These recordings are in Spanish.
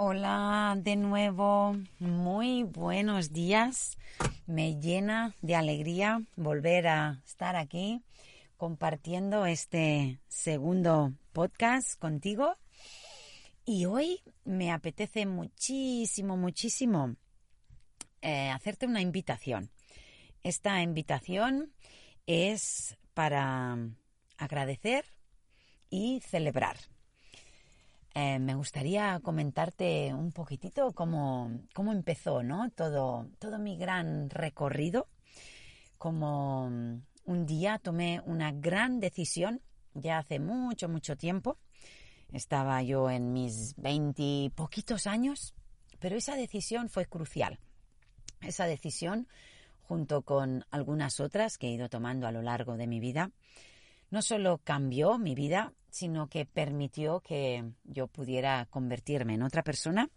Hola de nuevo, muy buenos días. Me llena de alegría volver a estar aquí compartiendo este segundo podcast contigo. Y hoy me apetece muchísimo, muchísimo eh, hacerte una invitación. Esta invitación es para agradecer y celebrar. Eh, me gustaría comentarte un poquitito cómo, cómo empezó ¿no? todo, todo mi gran recorrido, como un día tomé una gran decisión, ya hace mucho, mucho tiempo. Estaba yo en mis veinte poquitos años, pero esa decisión fue crucial. Esa decisión, junto con algunas otras que he ido tomando a lo largo de mi vida, no solo cambió mi vida, sino que permitió que yo pudiera convertirme en otra persona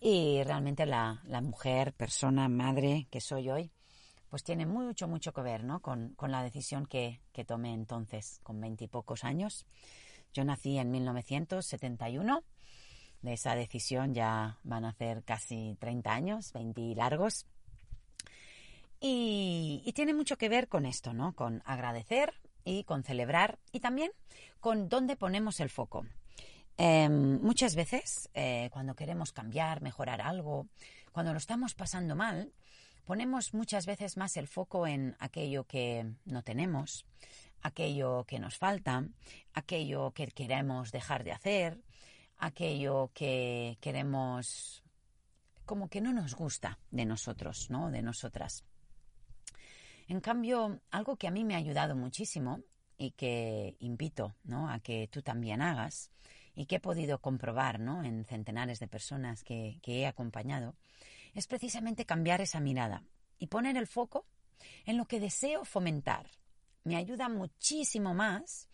y realmente la, mujer, persona, madre que soy hoy, pues tiene mucho, mucho que ver ¿no? con, la decisión que, que tomé entonces, con veintipocos años. Yo nací en 1971. De esa decisión ya van a ser casi 30 años, 20 largos. Y, y, tiene mucho que ver con esto, ¿no? Con agradecer y con celebrar y también con dónde ponemos el foco. Em, muchas veces, eh, cuando queremos cambiar, mejorar algo, cuando lo estamos pasando mal, ponemos muchas veces más el foco en aquello que no tenemos, aquello que nos falta, aquello que queremos dejar de hacer, aquello que queremos como que no nos gusta de nosotros, ¿no? De nosotras. En cambio, algo que a mí me ha ayudado muchísimo y que invito ¿no? a que tú también hagas y que he podido comprobar ¿no? en centenares de personas que, he acompañado, es precisamente cambiar esa mirada y poner el foco en lo que deseo fomentar. Me ayuda muchísimo más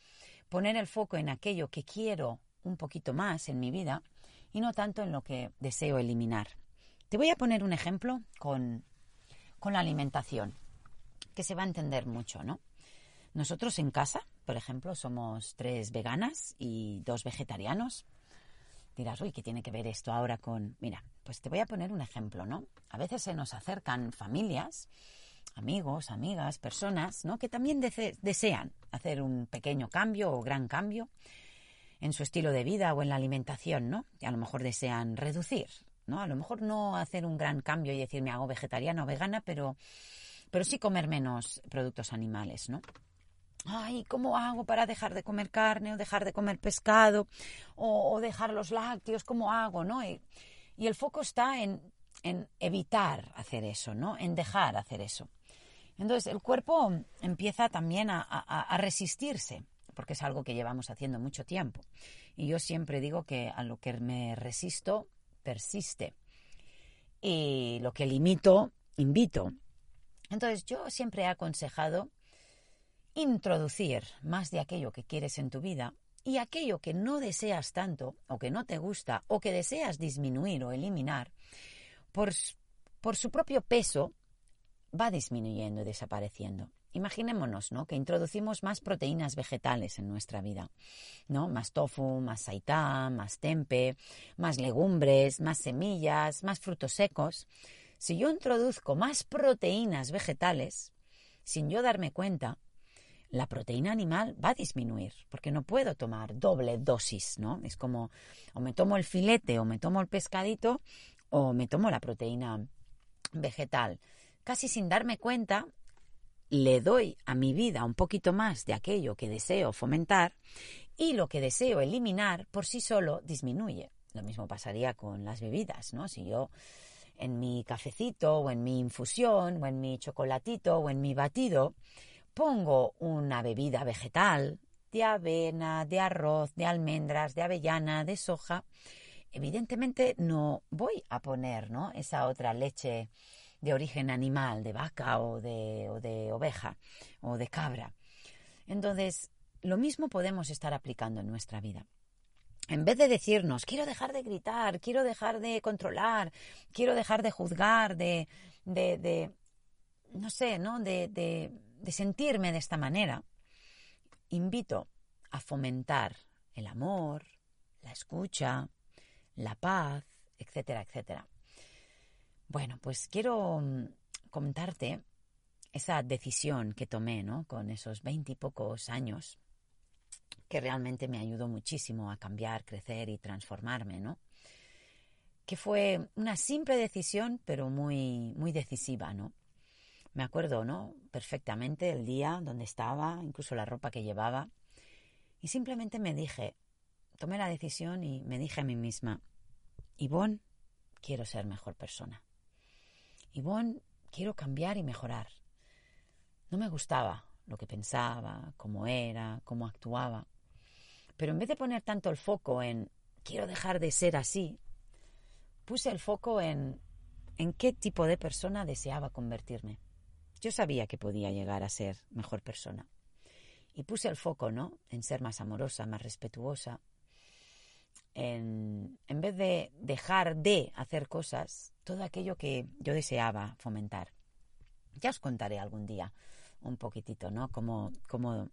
poner el foco en aquello que quiero un poquito más en mi vida y no tanto en lo que deseo eliminar. Te voy a poner un ejemplo con, con la alimentación que se va a entender mucho, ¿no? Nosotros en casa, por ejemplo, somos tres veganas y dos vegetarianos. Dirás, uy, ¿qué tiene que ver esto ahora con...? Mira, pues te voy a poner un ejemplo, ¿no? A veces se nos acercan familias, amigos, amigas, personas, ¿no? Que también desean hacer un pequeño cambio o gran cambio en su estilo de vida o en la alimentación, ¿no? Y a lo mejor desean reducir, ¿no? A lo mejor no hacer un gran cambio y decir me hago vegetariana o vegana, pero pero sí comer menos productos animales, ¿no? Ay, ¿cómo hago para dejar de comer carne o dejar de comer pescado o, dejar los lácteos? ¿Cómo hago, no? Y, el foco está en, evitar hacer eso, ¿no? En dejar hacer eso. Entonces, el cuerpo empieza también a, a resistirse, porque es algo que llevamos haciendo mucho tiempo. Y yo siempre digo que a lo que me resisto, persiste. Y lo que limito, invito. Entonces yo siempre he aconsejado introducir más de aquello que quieres en tu vida y aquello que no deseas tanto o que no te gusta o que deseas disminuir o eliminar, por, por su propio peso va disminuyendo y desapareciendo. Imaginémonos, ¿no? Que introducimos más proteínas vegetales en nuestra vida, ¿no? Más tofu, más saitán, más tempe, más legumbres, más semillas, más frutos secos. Si yo introduzco más proteínas vegetales, sin yo darme cuenta, la proteína animal va a disminuir, porque no puedo tomar doble dosis, ¿no? Es como o me tomo el filete o me tomo el pescadito o me tomo la proteína vegetal. Casi sin darme cuenta, le doy a mi vida un poquito más de aquello que deseo fomentar y lo que deseo eliminar por sí solo disminuye. Lo mismo pasaría con las bebidas, ¿no? Si yo en mi cafecito o en mi infusión o en mi chocolatito o en mi batido, pongo una bebida vegetal de avena, de arroz, de almendras, de avellana, de soja, evidentemente no voy a poner ¿no? esa otra leche de origen animal, de vaca o de, o de oveja o de cabra. Entonces, lo mismo podemos estar aplicando en nuestra vida en vez de decirnos, quiero dejar de gritar, quiero dejar de controlar, quiero dejar de juzgar, de, de, no sé, ¿no? De, de sentirme de esta manera, invito a fomentar el amor, la escucha, la paz, etcétera, etcétera. Bueno, pues quiero mm, contarte esa decisión que tomé, ¿no? Con esos veintipocos años, que realmente me ayudó muchísimo a cambiar, crecer y transformarme, ¿no? Que fue una simple decisión, pero muy, muy decisiva, ¿no? Me acuerdo, ¿no? Perfectamente el día donde estaba, incluso la ropa que llevaba. Y simplemente me dije, tomé la decisión y me dije a mí misma, Ivonne, quiero ser mejor persona. Ivonne, quiero cambiar y mejorar. No me gustaba lo que pensaba, cómo era, cómo actuaba. Pero en vez de poner tanto el foco en quiero dejar de ser así, puse el foco en en qué tipo de persona deseaba convertirme. Yo sabía que podía llegar a ser mejor persona. Y puse el foco, ¿no? En ser más amorosa, más respetuosa. En, en vez de dejar de hacer cosas, todo aquello que yo deseaba fomentar. Ya os contaré algún día un poquitito, ¿no? Cómo, cómo,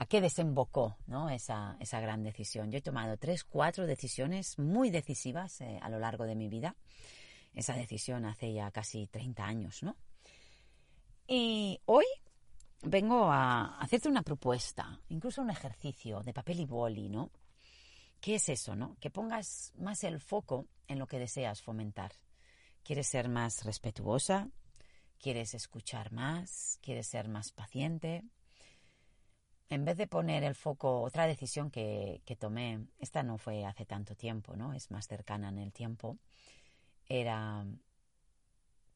a qué desembocó, ¿no? Esa, esa gran decisión. Yo he tomado tres, cuatro decisiones muy decisivas eh, a lo largo de mi vida. Esa decisión hace ya casi 30 años, ¿no? Y hoy vengo a hacerte una propuesta, incluso un ejercicio de papel y boli, ¿no? ¿Qué es eso, no? Que pongas más el foco en lo que deseas fomentar. ¿Quieres ser más respetuosa? ¿Quieres escuchar más? ¿Quieres ser más paciente? En vez de poner el foco, otra decisión que, que tomé, esta no fue hace tanto tiempo, ¿no? Es más cercana en el tiempo, era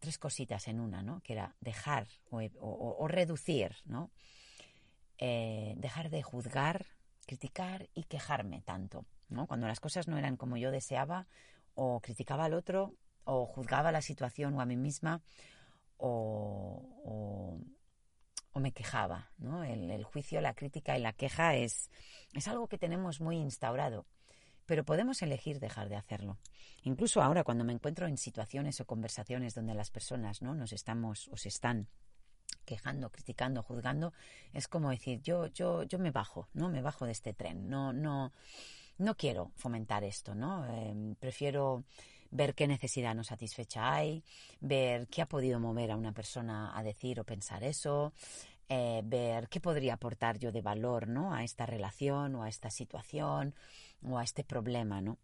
tres cositas en una, ¿no? Que era dejar o, reducir, ¿no? Eh, dejar de juzgar, criticar y quejarme tanto, ¿no? Cuando las cosas no eran como yo deseaba, o criticaba al otro, o juzgaba la situación o a mí misma, o, o, me quejaba, ¿no? El, juicio, la crítica y la queja es, es algo que tenemos muy instaurado pero podemos elegir dejar de hacerlo. Incluso ahora cuando me encuentro en situaciones o conversaciones donde las personas no nos estamos o se están quejando, criticando, juzgando, es como decir, yo yo yo me bajo, ¿no? Me bajo de este tren. No no no quiero fomentar esto, ¿no? Em, prefiero ver qué necesidad no satisfecha hay, ver qué ha podido mover a una persona a decir o pensar eso, eh, ver qué podría aportar yo de valor, ¿no? A esta relación o a esta situación o a este problema, ¿no?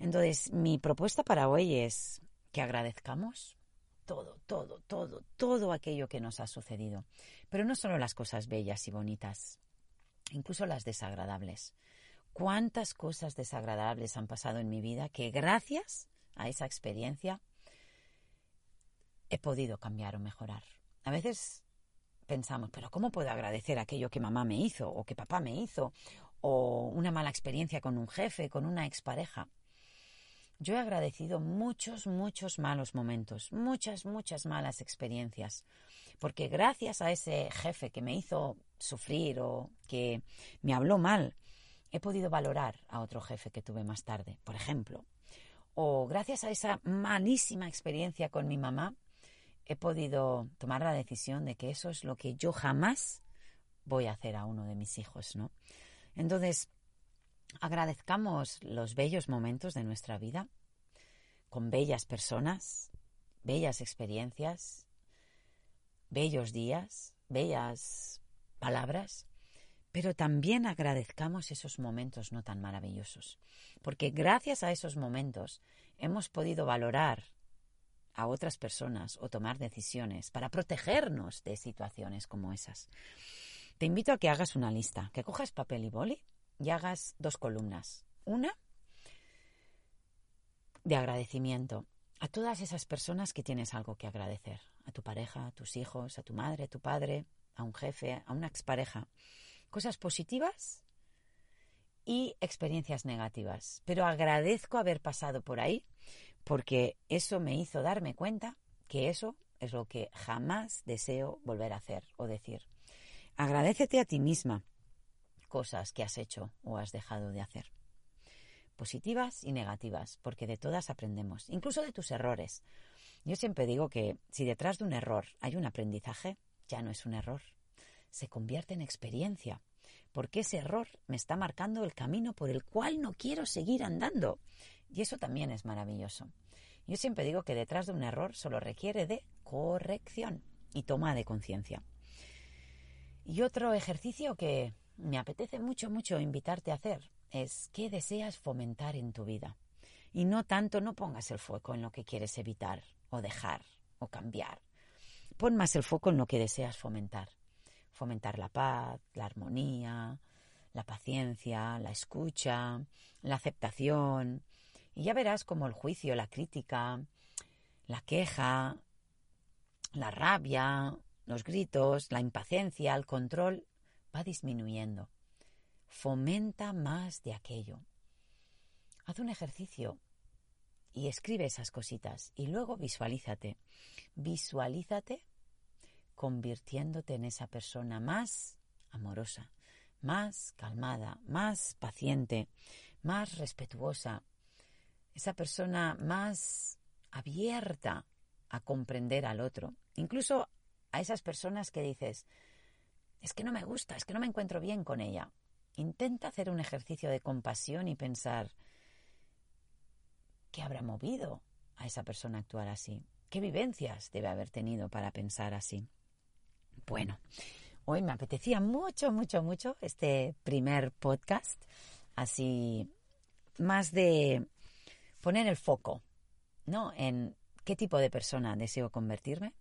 Entonces, mi propuesta para hoy es que agradezcamos todo, todo, todo, todo aquello que nos ha sucedido. Pero no solo las cosas bellas y bonitas, incluso las desagradables. ¿Cuántas cosas desagradables han pasado en mi vida que gracias a esa experiencia he podido cambiar o mejorar? A veces pensamos, pero ¿cómo puedo agradecer aquello que mamá me hizo o que papá me hizo o una mala experiencia con un jefe, con una expareja. Yo he agradecido muchos, muchos malos momentos, muchas, muchas malas experiencias, porque gracias a ese jefe que me hizo sufrir o que me habló mal, he podido valorar a otro jefe que tuve más tarde, por ejemplo. O gracias a esa malísima experiencia con mi mamá, he podido tomar la decisión de que eso es lo que yo jamás voy a hacer a uno de mis hijos, ¿no? Entonces, agradezcamos los bellos momentos de nuestra vida con bellas personas, bellas experiencias, bellos días, bellas palabras, pero también agradezcamos esos momentos no tan maravillosos, porque gracias a esos momentos hemos podido valorar a otras personas o tomar decisiones para protegernos de situaciones como esas. Te invito a que hagas una lista, que cojas papel y boli y hagas dos columnas. Una de agradecimiento a todas esas personas que tienes algo que agradecer. A tu pareja, a tus hijos, a tu madre, a tu padre, a un jefe, a una expareja. Cosas positivas y experiencias negativas. Pero agradezco haber pasado por ahí porque eso me hizo darme cuenta que eso es lo que jamás deseo volver a hacer o decir. Agradecete a ti misma cosas que has hecho o has dejado de hacer. Positivas y negativas, porque de todas aprendemos, incluso de tus errores. Yo siempre digo que si detrás de un error hay un aprendizaje, ya no es un error, se convierte en experiencia, porque ese error me está marcando el camino por el cual no quiero seguir andando. Y eso también es maravilloso. Yo siempre digo que detrás de un error solo requiere de corrección y toma de conciencia. Y otro ejercicio que me apetece mucho, mucho invitarte a hacer es qué deseas fomentar en tu vida. Y no tanto, no pongas el foco en lo que quieres evitar o dejar o cambiar. Pon más el foco en lo que deseas fomentar. Fomentar la paz, la armonía, la paciencia, la escucha, la aceptación. Y ya verás cómo el juicio, la crítica, la queja, la rabia, los gritos, la impaciencia, el control va disminuyendo. Fomenta más de aquello. Haz un ejercicio y escribe esas cositas y luego visualízate. Visualízate convirtiéndote en esa persona más amorosa, más calmada, más paciente, más respetuosa, esa persona más abierta a comprender al otro, incluso a esas personas que dices, es que no me gusta, es que no me encuentro bien con ella. Intenta hacer un ejercicio de compasión y pensar, ¿qué habrá movido a esa persona a actuar así? ¿Qué vivencias debe haber tenido para pensar así? Bueno, hoy me apetecía mucho, mucho, mucho este primer podcast, así más de poner el foco, ¿no? En qué tipo de persona deseo convertirme,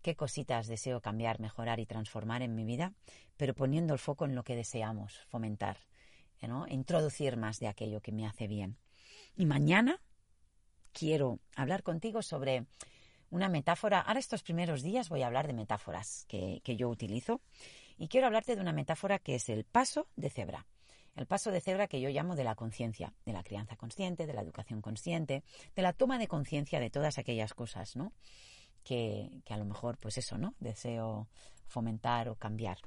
qué cositas deseo cambiar, mejorar y transformar en mi vida, pero poniendo el foco en lo que deseamos fomentar, ¿no? introducir más de aquello que me hace bien. Y mañana quiero hablar contigo sobre una metáfora. Ahora estos primeros días voy a hablar de metáforas que, que yo utilizo y quiero hablarte de una metáfora que es el paso de cebra. El paso de cebra que yo llamo de la conciencia, de la crianza consciente, de la educación consciente, de la toma de conciencia de todas aquellas cosas, ¿no? que, a lo mejor, pues eso, ¿no? Deseo fomentar o cambiar.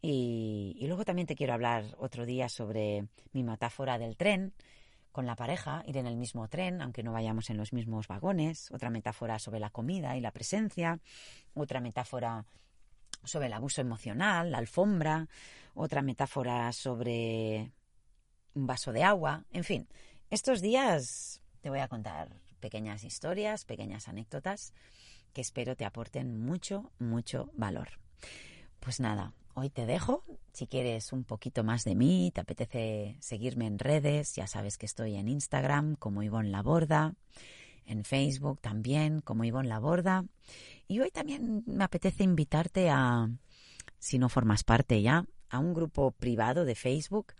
Y, luego también te quiero hablar otro día sobre mi metáfora del tren con la pareja, ir en el mismo tren, aunque no vayamos en los mismos vagones. Otra metáfora sobre la comida y la presencia. Otra metáfora sobre el abuso emocional, la alfombra. Otra metáfora sobre un vaso de agua. En fin, estos días te voy a contar pequeñas historias, pequeñas anécdotas que espero te aporten mucho, mucho valor. Pues nada, hoy te dejo. Si quieres un poquito más de mí, te apetece seguirme en redes, ya sabes que estoy en Instagram como Ivonne Laborda, en Facebook también como Ivonne Laborda. Y hoy también me apetece invitarte a, si no formas parte ya, a un grupo privado de Facebook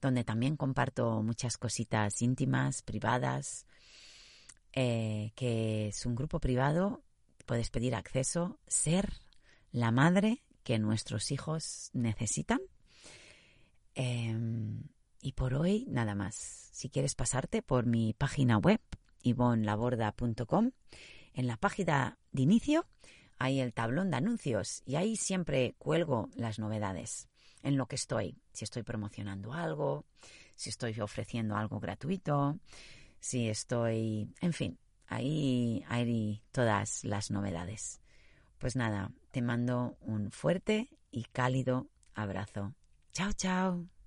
donde también comparto muchas cositas íntimas, privadas, eh, que es un grupo privado puedes pedir acceso, ser la madre que nuestros hijos necesitan. Em, y por hoy nada más. Si quieres pasarte por mi página web, ivonlaborda.com, en la página de inicio hay el tablón de anuncios y ahí siempre cuelgo las novedades en lo que estoy. Si estoy promocionando algo, si estoy ofreciendo algo gratuito, si estoy, en fin, ahí hay todas las novedades. Pues nada, te mando un fuerte y cálido abrazo. Chao, chao.